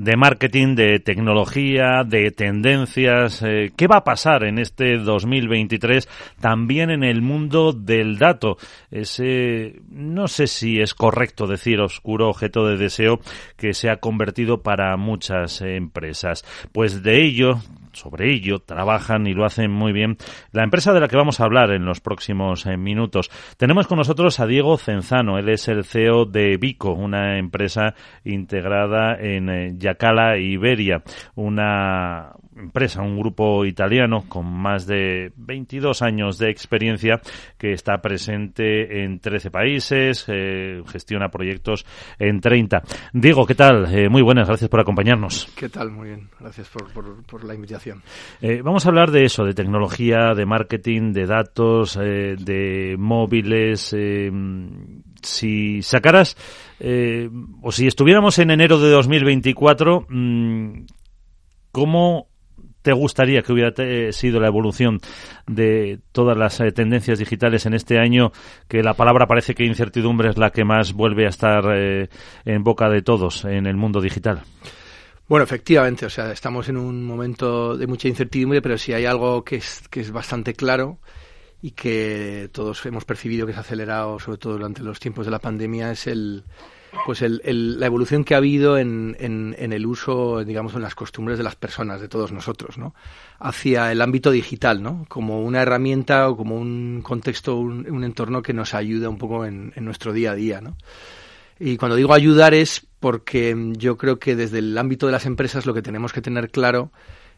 de marketing, de tecnología, de tendencias. Eh, ¿Qué va a pasar en este 2023 también en el mundo del dato? Ese, no sé si es correcto decir oscuro objeto de deseo que se ha convertido para muchas empresas. Pues de ello sobre ello trabajan y lo hacen muy bien la empresa de la que vamos a hablar en los próximos eh, minutos. Tenemos con nosotros a Diego Cenzano, él es el CEO de Vico, una empresa integrada en eh, Yacala, Iberia, una empresa, un grupo italiano con más de 22 años de experiencia que está presente en 13 países, eh, gestiona proyectos en 30. Diego, ¿qué tal? Eh, muy buenas, gracias por acompañarnos. ¿Qué tal? Muy bien, gracias por, por, la invitación. Eh, vamos a hablar de eso, de tecnología, de marketing, de datos, de móviles. si sacaras, o si estuviéramos en enero de 2024, mm, ¿cómo te gustaría que hubiera eh, sido la evolución de todas las eh, tendencias digitales en este año? Que la palabra parece que incertidumbre es la que más vuelve a estar eh, en boca de todos en el mundo digital. Bueno, efectivamente, o sea, estamos en un momento de mucha incertidumbre, pero si hay algo que es, que es bastante claro y que todos hemos percibido que se ha acelerado, sobre todo durante los tiempos de la pandemia, es el, pues el, la evolución que ha habido en, en, el uso, digamos, en las costumbres de las personas, de todos nosotros, ¿no? Hacia el ámbito digital, ¿no? Como una herramienta o como un contexto, un, entorno que nos ayuda un poco en, en, nuestro día a día, ¿no? Y cuando digo ayudar es porque yo creo que desde el ámbito de las empresas lo que tenemos que tener claro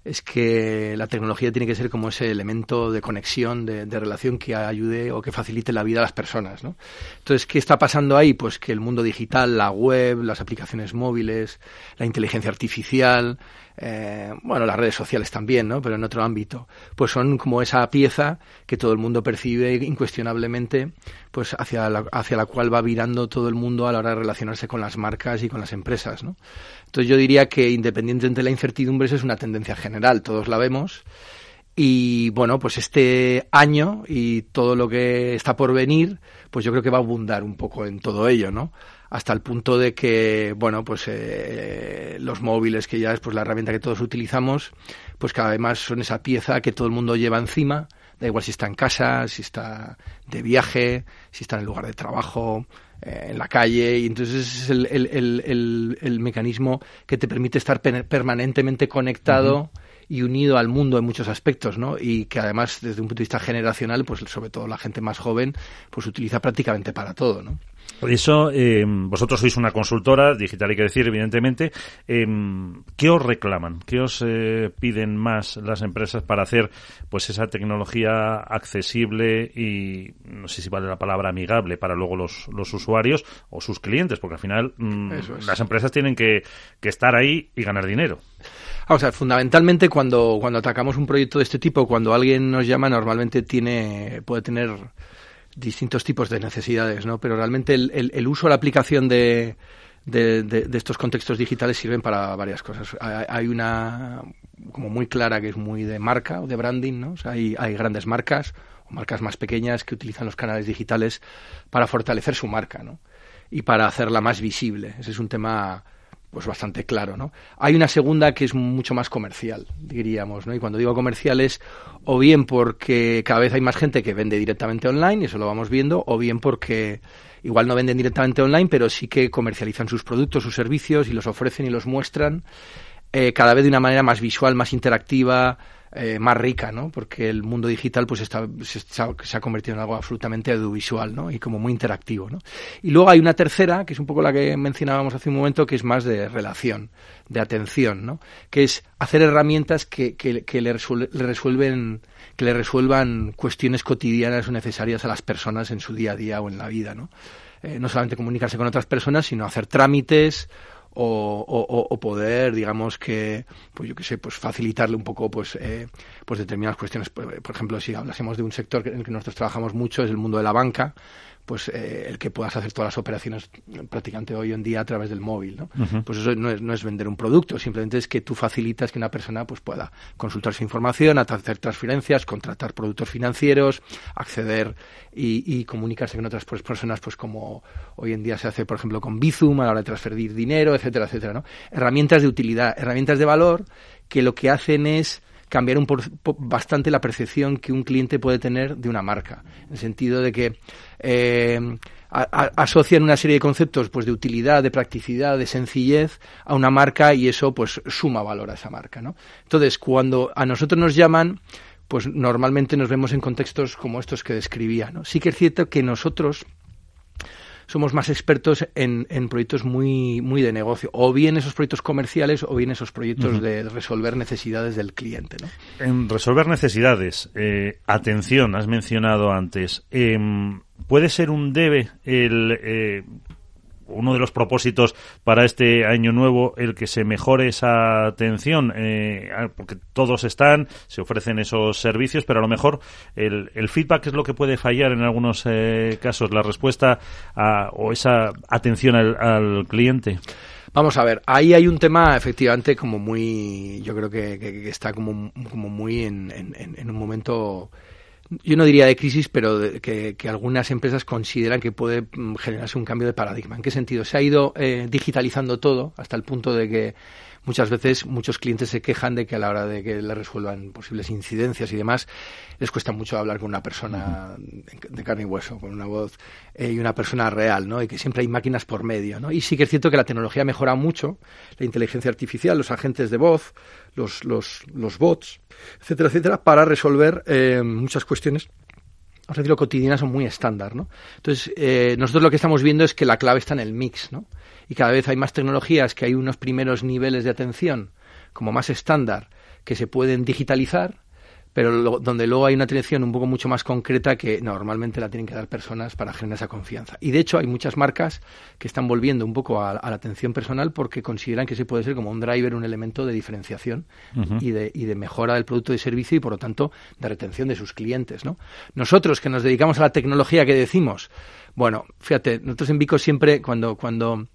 es que la tecnología tiene que ser como ese elemento de conexión, de, relación que ayude o que facilite la vida a las personas. ¿no? Entonces, ¿qué está pasando ahí? Pues que el mundo digital, la web, las aplicaciones móviles, la inteligencia artificial, eh, bueno, las redes sociales también, ¿no? Pero en otro ámbito, pues son como esa pieza que todo el mundo percibe incuestionablemente, pues hacia la, hacia la cual va virando todo el mundo a la hora de relacionarse con las marcas y con las empresas, ¿no? Entonces yo diría que independientemente de la incertidumbre, es una tendencia general, todos la vemos. Y bueno, pues este año y todo lo que está por venir, pues yo creo que va a abundar un poco en todo ello, ¿no? Hasta el punto de que, bueno, pues eh, los móviles, que ya es pues la herramienta que todos utilizamos, pues cada vez más son esa pieza que todo el mundo lleva encima, da igual si está en casa, si está de viaje, si está en el lugar de trabajo, eh, en la calle, y entonces es el, el, el, mecanismo que te permite estar permanentemente conectado. y unido al mundo en muchos aspectos, ¿no? Y que además desde un punto de vista generacional, pues sobre todo la gente más joven, pues utiliza prácticamente para todo, ¿no? Eso, eh, vosotros sois una consultora digital, hay que decir, evidentemente. Eh, ¿Qué os reclaman? ¿Qué os eh, piden más las empresas para hacer pues esa tecnología accesible y, no sé si vale la palabra amigable para luego los, los usuarios o sus clientes? Porque al final mm, las empresas tienen que, que estar ahí y ganar dinero. O sea, fundamentalmente cuando, cuando atacamos un proyecto de este tipo, cuando alguien nos llama, normalmente tiene, puede tener distintos tipos de necesidades, ¿no? Pero realmente el, el, uso, la aplicación de, de, estos contextos digitales sirven para varias cosas. Hay, una como muy clara que es muy de marca o de branding, ¿no? Hay, hay grandes marcas o marcas más pequeñas que utilizan los canales digitales para fortalecer su marca, ¿no? Y para hacerla más visible. Ese es un tema pues bastante claro, ¿no? Hay una segunda que es mucho más comercial, diríamos, ¿no? Y cuando digo comercial es o bien porque cada vez hay más gente que vende directamente online, y eso lo vamos viendo, o bien porque igual no venden directamente online, pero sí que comercializan sus productos, sus servicios y los ofrecen y los muestran eh, cada vez de una manera más visual, más interactiva, eh, más rica, ¿no? Porque el mundo digital pues está, se, ha convertido en algo absolutamente audiovisual, ¿no? Y como muy interactivo, ¿no? Y luego hay una tercera, que es un poco la que mencionábamos hace un momento, que es más de relación, de atención, ¿no? Que es hacer herramientas que, que, que le, resuelven que le resuelvan cuestiones cotidianas o necesarias a las personas en su día a día o en la vida, ¿no? Eh, no solamente comunicarse con otras personas, sino hacer trámites o, o, poder, digamos que, pues yo qué sé, pues facilitarle un poco, pues, eh, pues determinadas cuestiones. Por, ejemplo, si hablásemos de un sector en el que nosotros trabajamos mucho, es el mundo de la banca, pues eh, el que puedas hacer todas las operaciones prácticamente hoy en día a través del móvil, ¿no? Pues eso no es, no es vender un producto, simplemente es que tú facilitas que una persona pues pueda consultar su información, hacer transferencias, contratar productos financieros, acceder y, comunicarse con otras pues, personas, pues como hoy en día se hace, por ejemplo, con Bizum a la hora de transferir dinero, etcétera, etcétera, ¿no? Herramientas de utilidad, herramientas de valor que lo que hacen es cambiar un bastante la percepción que un cliente puede tener de una marca, en el sentido de que eh, asocian una serie de conceptos pues de utilidad, de practicidad, de sencillez a una marca y eso pues suma valor a esa marca, ¿no? Entonces, cuando a nosotros nos llaman pues normalmente nos vemos en contextos como estos que describía. ¿no? Sí que es cierto que nosotros somos más expertos en, proyectos muy, muy de negocio, o bien esos proyectos comerciales o bien esos proyectos de resolver necesidades del cliente. ¿no? En resolver necesidades, eh, atención, has mencionado antes, em, ¿puede ser un debe el eh, uno de los propósitos para este año nuevo el que se mejore esa atención, eh, porque todos están, se ofrecen esos servicios, pero a lo mejor el, el feedback es lo que puede fallar en algunos eh, casos, la respuesta o esa atención al, cliente. Vamos a ver, ahí hay un tema efectivamente como muy, yo creo que, está como, como muy en, en un momento yo no diría de crisis, pero que, algunas empresas consideran que puede mm, generarse un cambio de paradigma. ¿En qué sentido? Se ha ido eh, digitalizando todo hasta el punto de que muchas veces muchos clientes se quejan de que a la hora de que le resuelvan posibles incidencias y demás, les cuesta mucho hablar con una persona de carne y hueso, con una voz eh, y una persona real, ¿no? Y que siempre hay máquinas por medio, ¿no? Y sí que es cierto que la tecnología mejora mucho, la inteligencia artificial, los agentes de voz, los, los, los bots, etcétera, etcétera, para resolver eh, muchas cuestiones vamos a decirlo, cotidianas son muy estándar, ¿no? Entonces, eh, nosotros lo que estamos viendo es que la clave está en el mix, ¿no? Y cada vez hay más tecnologías que hay unos primeros niveles de atención como más estándar que se pueden digitalizar pero donde luego hay una atención un poco mucho más concreta que normalmente la tienen que dar personas para generar esa confianza. Y de hecho hay muchas marcas que están volviendo un poco a, la atención personal porque consideran que se puede ser como un driver, un elemento de diferenciación y, de, y de mejora del producto y servicio y por lo tanto de retención de sus clientes. ¿no? Nosotros que nos dedicamos a la tecnología que decimos, bueno, fíjate, nosotros en Vico siempre cuando, cuando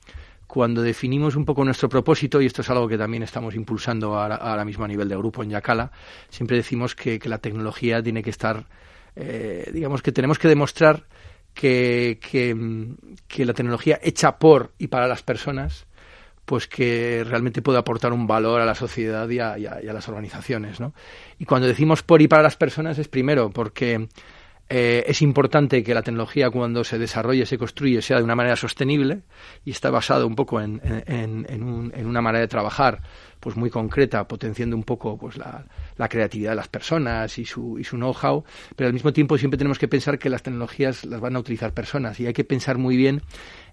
cuando definimos un poco nuestro propósito, y esto es algo que también estamos impulsando ahora, mismo a nivel de grupo en Yacala, siempre decimos que, la tecnología tiene que estar, eh, digamos que tenemos que demostrar que, que, la tecnología hecha por y para las personas, pues que realmente puede aportar un valor a la sociedad y a, y a las organizaciones. ¿no? Y cuando decimos por y para las personas es primero porque eh, es importante que la tecnología cuando se desarrolle, se construye, sea de una manera sostenible y está basado un poco en, en una manera de trabajar pues muy concreta, potenciando un poco pues la, la creatividad de las personas y su, y su know-how, pero al mismo tiempo siempre tenemos que pensar que las tecnologías las van a utilizar personas y hay que pensar muy bien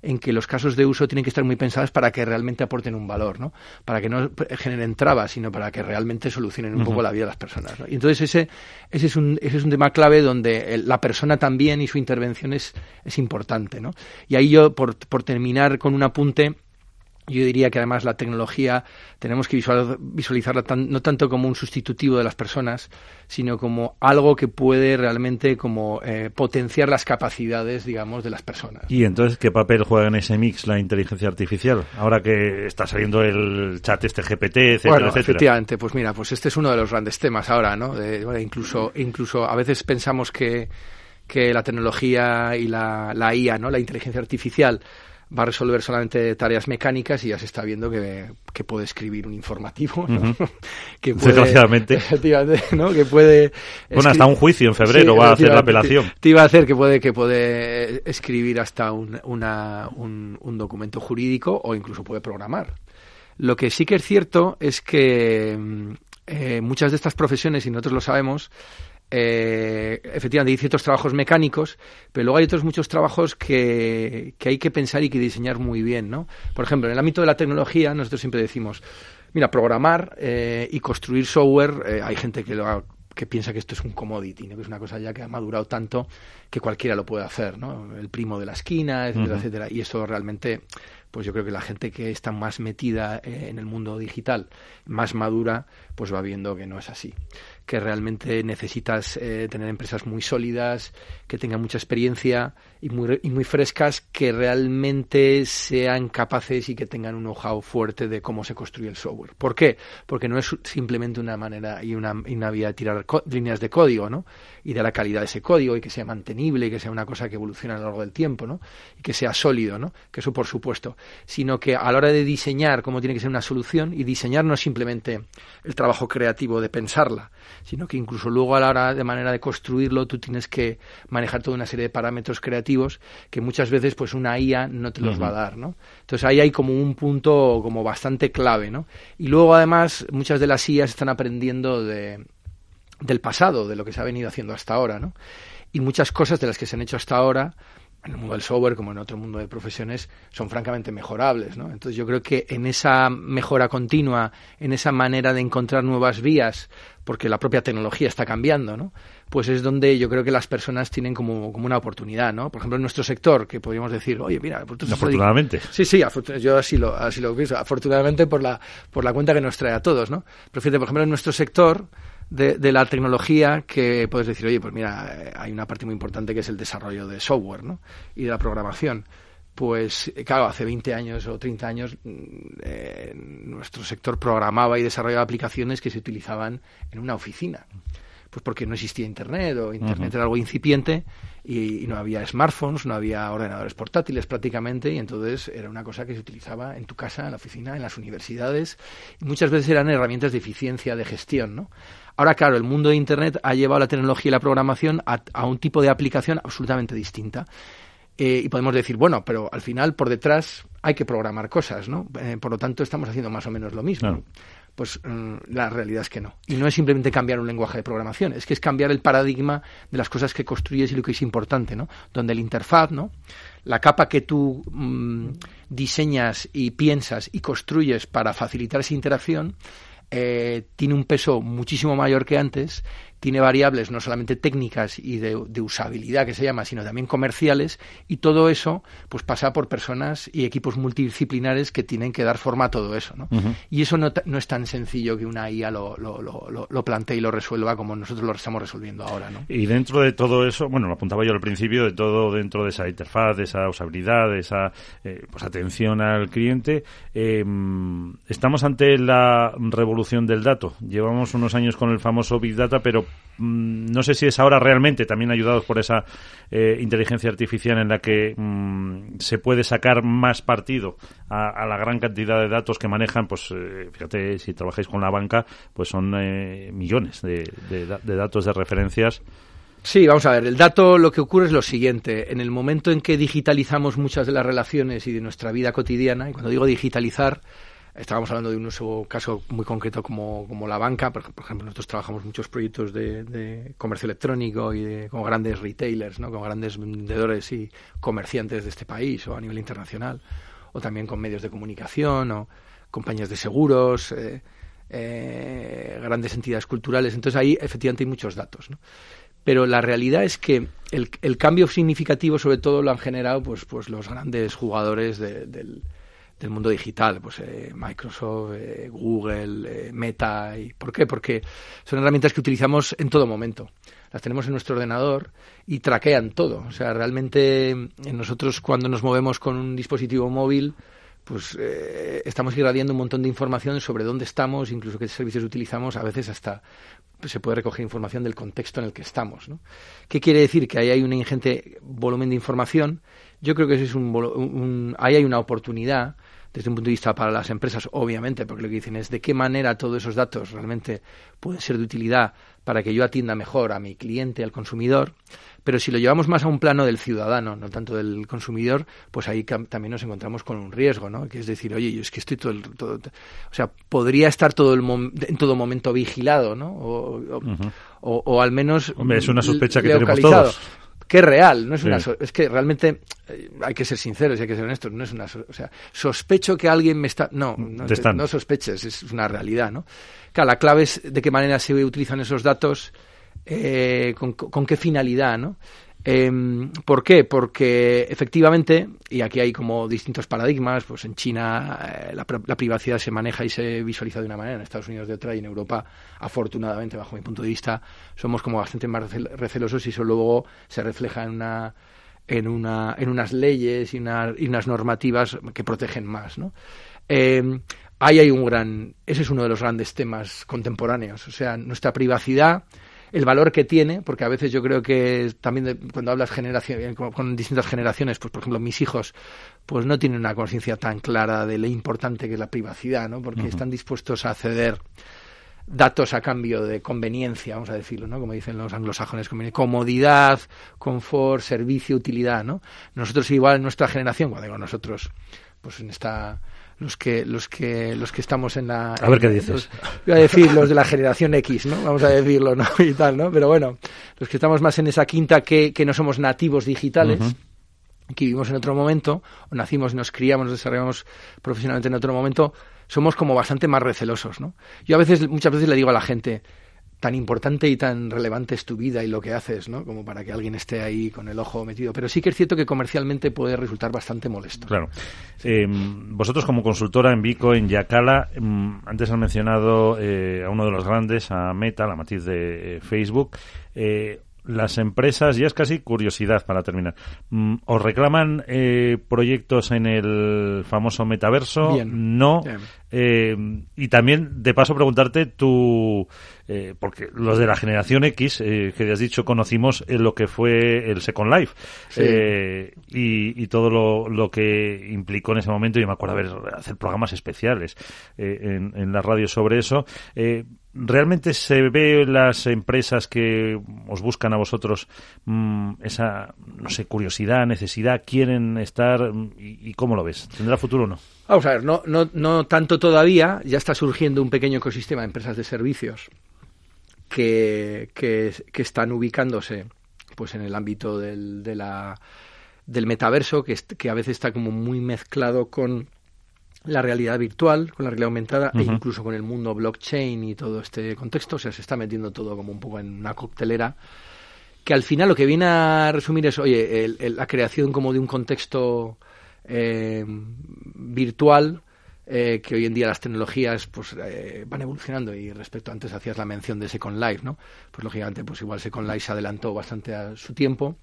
en que los casos de uso tienen que estar muy pensados para que realmente aporten un valor, ¿no? Para que no generen trabas, sino para que realmente solucionen un poco la vida de las personas. Y entonces ese, ese, es un, ese es un tema clave donde la persona también y su intervención es, es importante, ¿no? Y ahí yo, por, por terminar con un apunte, yo diría que además la tecnología tenemos que visualizarla no tanto como un sustitutivo de las personas, sino como algo que puede realmente como eh, potenciar las capacidades, digamos, de las personas. Y entonces, ¿qué papel juega en ese mix la inteligencia artificial? Ahora que está saliendo el chat este GPT, etcétera, bueno, efectivamente, pues mira, pues este es uno de los grandes temas ahora, ¿no? incluso, incluso a veces pensamos que, que la tecnología y la, la IA, ¿no? La inteligencia artificial va a resolver solamente tareas mecánicas y ya se está viendo que, que puede escribir un informativo, que puede, Desgraciadamente. ¿no? Que puede... Bueno, hasta un juicio en febrero va a hacer la apelación. Te, iba a hacer que puede, que puede escribir hasta un, una, un, un documento jurídico o incluso puede programar. Lo que sí que es cierto es que mm, eh, muchas de estas profesiones, y nosotros lo sabemos, eh, efectivamente hay ciertos trabajos mecánicos, pero luego hay otros muchos trabajos que, que hay que pensar y que diseñar muy bien, ¿no? Por ejemplo, en el ámbito de la tecnología, nosotros siempre decimos, mira, programar eh, y construir software, eh, hay gente que lo que piensa que esto es un commodity, ¿no? que es una cosa ya que ha madurado tanto que cualquiera lo puede hacer, ¿no? El primo de la esquina, etcétera, etcétera. Y eso realmente pues yo creo que la gente que está más metida eh, en el mundo digital, más madura, pues va viendo que no es así que realmente necesitas eh, tener empresas muy sólidas, que tengan mucha experiencia y muy, y muy frescas, que realmente sean capaces y que tengan un know-how fuerte de cómo se construye el software. ¿Por qué? Porque no es simplemente una manera y una, una vía de tirar líneas de código, ¿no? Y de la calidad de ese código y que sea mantenible y que sea una cosa que evolucione a lo largo del tiempo, ¿no? Y que sea sólido, ¿no? Que eso por supuesto. Sino que a la hora de diseñar cómo tiene que ser una solución, y diseñar no es simplemente el trabajo creativo de pensarla, sino que incluso luego a la hora de manera de construirlo tú tienes que manejar toda una serie de parámetros creativos que muchas veces pues una IA no te los va a dar, ¿no? Entonces ahí hay como un punto como bastante clave, ¿no? Y luego además muchas de las IAs están aprendiendo de, del pasado, de lo que se ha venido haciendo hasta ahora, ¿no? Y muchas cosas de las que se han hecho hasta ahora en el mundo del software como en otro mundo de profesiones son francamente mejorables, ¿no? Entonces yo creo que en esa mejora continua, en esa manera de encontrar nuevas vías, porque la propia tecnología está cambiando, ¿no? Pues es donde yo creo que las personas tienen como, como una oportunidad, ¿no? Por ejemplo, en nuestro sector, que podríamos decir, oye, mira, afortunadamente. Sí, sí, yo así lo, así lo pienso, afortunadamente por la, por la cuenta que nos trae a todos, ¿no? Pero fíjate, por ejemplo, en nuestro sector, de, la tecnología que puedes decir, oye, pues mira, eh, hay una parte muy importante que es el desarrollo de software ¿no? y de la programación. Pues claro, hace 20 años o 30 años mm, eh, nuestro sector programaba y desarrollaba aplicaciones que se utilizaban en una oficina. Pues porque no existía Internet o Internet era algo incipiente y, no había smartphones, no había ordenadores portátiles prácticamente y entonces era una cosa que se utilizaba en tu casa, en la oficina, en las universidades y muchas veces eran herramientas de eficiencia, de gestión, ¿no? Ahora, claro, el mundo de Internet ha llevado la tecnología y la programación a, un tipo de aplicación absolutamente distinta. Eh, y podemos decir, bueno, pero al final por detrás hay que programar cosas, ¿no? Eh, por lo tanto, estamos haciendo más o menos lo mismo. Pues mm, la realidad es que no. Y no es simplemente cambiar un lenguaje de programación, es que es cambiar el paradigma de las cosas que construyes y lo que es importante, ¿no? Donde el interfaz, ¿no? La capa que tú mm, diseñas y piensas y construyes para facilitar esa interacción eh, tiene un peso muchísimo mayor que antes tiene variables no solamente técnicas y de, usabilidad que se llama, sino también comerciales y todo eso pues pasa por personas y equipos multidisciplinares que tienen que dar forma a todo eso. ¿no? Y eso no, no, es tan sencillo que una IA lo, lo, lo, lo, plantee y lo resuelva como nosotros lo estamos resolviendo ahora. ¿no? Y dentro de todo eso, bueno, lo apuntaba yo al principio, de todo dentro de esa interfaz, de esa usabilidad, de esa eh, pues atención al cliente, em, estamos ante la revolución del dato. Llevamos unos años con el famoso Big Data, pero no sé si es ahora realmente, también ayudados por esa eh, inteligencia artificial en la que mm, se puede sacar más partido a, la gran cantidad de datos que manejan, pues eh, fíjate, si trabajáis con la banca, pues son eh, millones de datos de referencias. Sí, vamos a ver, el dato lo que ocurre es lo siguiente, en el momento en que digitalizamos muchas de las relaciones y de nuestra vida cotidiana, y cuando digo digitalizar, Estábamos hablando de un caso muy concreto como, como la banca. Por, ejemplo, nosotros trabajamos muchos proyectos de, comercio electrónico y de, como grandes retailers, ¿no? como grandes vendedores y comerciantes de este país o a nivel internacional, o también con medios de comunicación o compañías de seguros, eh, eh, grandes entidades culturales. Entonces ahí efectivamente hay muchos datos. pero la realidad es que el, el, cambio significativo sobre todo lo han generado pues, pues los grandes jugadores del, del mundo digital, pues eh, Microsoft, eh, Google, eh, Meta. Y, ¿Por qué? Porque son herramientas que utilizamos en todo momento. Las tenemos en nuestro ordenador y traquean todo. O sea, realmente nosotros cuando nos movemos con un dispositivo móvil, pues estamos irradiando un montón de información sobre dónde estamos, incluso qué servicios utilizamos, a veces hasta se puede recoger información del contexto en el que estamos. ¿no? ¿Qué quiere decir? Que ahí hay un ingente volumen de información. Yo creo que ese es un, ahí hay una oportunidad desde un punto de vista para las empresas, obviamente, porque lo que dicen es de qué manera todos esos datos realmente pueden ser de utilidad para que yo atienda mejor a mi cliente, al consumidor. Pero si lo llevamos más a un plano del ciudadano, no tanto del consumidor, pues ahí también nos encontramos con un riesgo, ¿no? Que es decir, oye, yo es que estoy todo, el, todo o sea, podría estar todo el en todo momento vigilado, ¿no? O, o, al menos Hombre, es una sospecha que tenemos todos que es real, no es una es que realmente eh, hay que ser sinceros y hay que ser honestos, no es una o sea, sospecho que alguien me está no, no, no sospeches, es una realidad, ¿no? Claro, la clave es de qué manera se utilizan esos datos, eh, con, con, qué finalidad, ¿no? Em, ¿Por qué? Porque efectivamente, y aquí hay como distintos paradigmas, pues en China eh, la, privacidad se maneja y se visualiza de una manera, en Estados Unidos de otra y en Europa, afortunadamente, bajo mi punto de vista, somos como bastante más recelosos y eso luego se refleja en una en, una, en unas leyes y, y unas normativas que protegen más, ¿no? Em, ahí hay un gran, ese es uno de los grandes temas contemporáneos, o sea, nuestra privacidad el valor que tiene, porque a veces yo creo que también cuando hablas generación, con, distintas generaciones, pues por ejemplo mis hijos, pues no tienen una conciencia tan clara de lo importante que es la privacidad, ¿no? Porque están dispuestos a ceder datos a cambio de conveniencia, vamos a decirlo, ¿no? Como dicen los anglosajones, comodidad, confort, servicio, utilidad, ¿no? Nosotros igual en nuestra generación, cuando digo nosotros, pues en esta los que los que los que estamos en la a ver qué dices. voy a decir los de la generación X no vamos a decirlo no y tal no pero bueno los que estamos más en esa quinta que, que no somos nativos digitales que vivimos en otro momento o nacimos nos criamos nos desarrollamos profesionalmente en otro momento somos como bastante más recelosos no yo a veces muchas veces le digo a la gente tan importante y tan relevante es tu vida y lo que haces, ¿no? Como para que alguien esté ahí con el ojo metido. Pero sí que es cierto que comercialmente puede resultar bastante molesto. Claro. Eh, vosotros como consultora en Vico, en Yacala, mm, antes han mencionado eh, a uno de los grandes, a Meta, la matiz de eh, Facebook las empresas, ya es casi curiosidad para terminar, mm, ¿os reclaman eh, proyectos en el famoso metaverso? No. Eh, y también, de paso, preguntarte tú, eh, porque los de la generación X, que ya has dicho, conocimos lo que fue el Second Life y, y, todo lo, lo, que implicó en ese momento. Yo me acuerdo haber hacer programas especiales en, en la radio sobre eso. ¿Realmente se ve las empresas que os buscan a vosotros mm, esa, no sé, curiosidad, necesidad, quieren estar y, cómo lo ves? ¿Tendrá futuro o no? Vamos a ver, no, no, no tanto todavía, ya está surgiendo un pequeño ecosistema de empresas de servicios que, que, están ubicándose pues en el ámbito del, de la, del metaverso, que, que a veces está como muy mezclado con la realidad virtual, con la realidad aumentada e incluso con el mundo blockchain y todo este contexto. O sea, se está metiendo todo como un poco en una coctelera que al final lo que viene a resumir es, oye, la creación como de un contexto eh, virtual eh, que hoy en día las tecnologías pues eh, van evolucionando y respecto antes hacías la mención de Second Life, ¿no? Pues lógicamente pues igual Second Life se adelantó bastante a su tiempo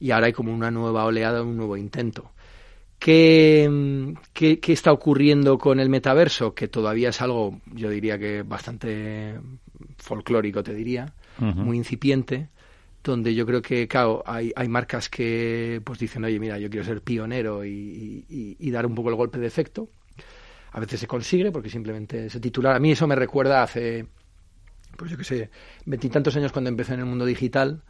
y ahora hay como una nueva oleada, un nuevo intento. ¿Qué, ¿Qué, está ocurriendo con el metaverso? Que todavía es algo, yo diría que bastante folclórico, te diría, muy incipiente, donde yo creo que, claro, hay, hay marcas que pues dicen, oye, mira, yo quiero ser pionero y, y, dar un poco el golpe de efecto. A veces se consigue porque simplemente se titular. A mí eso me recuerda hace, pues yo qué sé, veintitantos años cuando empecé en el mundo digital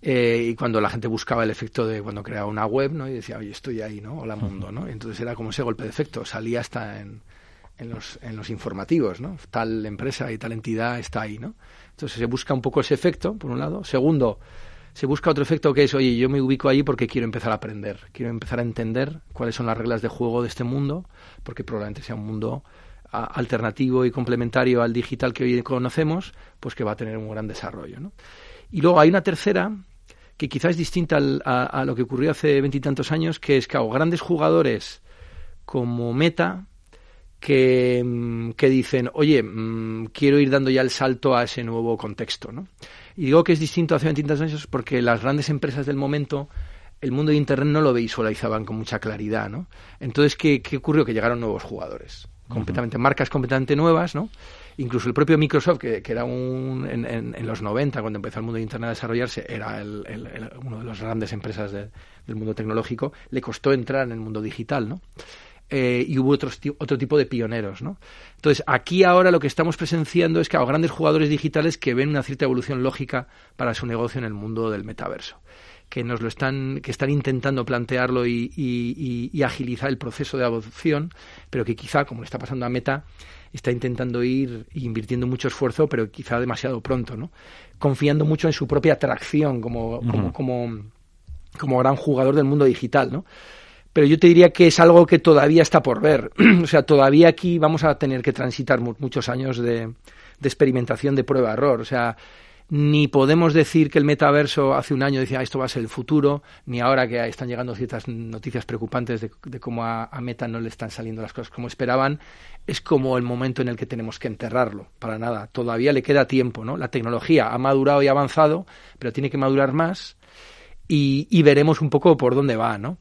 eh, y cuando la gente buscaba el efecto de cuando creaba una web, ¿no? Y decía, oye, estoy ahí, ¿no? Hola mundo, ¿no? Y entonces era como ese golpe de efecto, salía hasta en, en, los, en los informativos, ¿no? Tal empresa y tal entidad está ahí, ¿no? Entonces se busca un poco ese efecto, por un lado. Segundo, se busca otro efecto que es, oye, yo me ubico ahí porque quiero empezar a aprender, quiero empezar a entender cuáles son las reglas de juego de este mundo, porque probablemente sea un mundo alternativo y complementario al digital que hoy conocemos, pues que va a tener un gran desarrollo, ¿no? Y luego hay una tercera que quizás es distinta a, lo que ocurrió hace veintitantos años, que es que hago grandes jugadores como Meta que, mm, que dicen, oye, mm, quiero ir dando ya el salto a ese nuevo contexto. ¿no? Y digo que es distinto hace veintitantos años porque las grandes empresas del momento el mundo de Internet no lo visualizaban con mucha claridad, ¿no? Entonces, ¿qué, qué ocurrió? Que llegaron nuevos jugadores, completamente, marcas completamente nuevas, ¿no? Incluso el propio Microsoft, que, era un, en, en, los 90, cuando empezó el mundo de Internet a desarrollarse, era el, uno de las grandes empresas del mundo tecnológico, le costó entrar en el mundo digital, ¿no? Eh, y hubo otros, otro tipo de pioneros, ¿no? Entonces, aquí ahora lo que estamos presenciando es que hay grandes jugadores digitales que ven una cierta evolución lógica para su negocio en el mundo del metaverso que nos lo están que están intentando plantearlo y, y, y, agilizar el proceso de adopción pero que quizá como le está pasando a Meta está intentando ir invirtiendo mucho esfuerzo, pero quizá demasiado pronto, ¿no? Confiando mucho en su propia atracción como, como, como, como gran jugador del mundo digital, ¿no? Pero yo te diría que es algo que todavía está por ver. o sea, todavía aquí vamos a tener que transitar muchos años de, de experimentación, de prueba-error. O sea, ni podemos decir que el metaverso hace un año decía esto va a ser el futuro, ni ahora que están llegando ciertas noticias preocupantes de, cómo a, Meta no le están saliendo las cosas como esperaban, es como el momento en el que tenemos que enterrarlo, para nada. Todavía le queda tiempo, ¿no? La tecnología ha madurado y avanzado, pero tiene que madurar más y, y veremos un poco por dónde va, ¿no?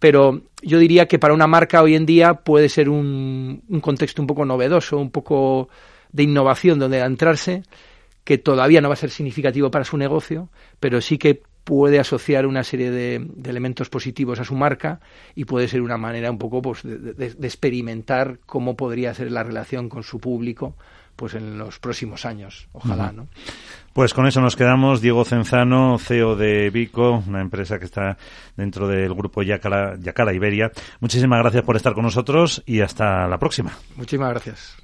Pero yo diría que para una marca hoy en día puede ser un, un contexto un poco novedoso, un poco de innovación donde entrarse que todavía no va a ser significativo para su negocio, pero sí que puede asociar una serie de, elementos positivos a su marca y puede ser una manera un poco pues, de, experimentar cómo podría ser la relación con su público pues en los próximos años, ojalá, ¿no? Pues con eso nos quedamos. Diego Cenzano, CEO de Vico, una empresa que está dentro del grupo Yacala, Yacala Iberia. Muchísimas gracias por estar con nosotros y hasta la próxima. Muchísimas gracias.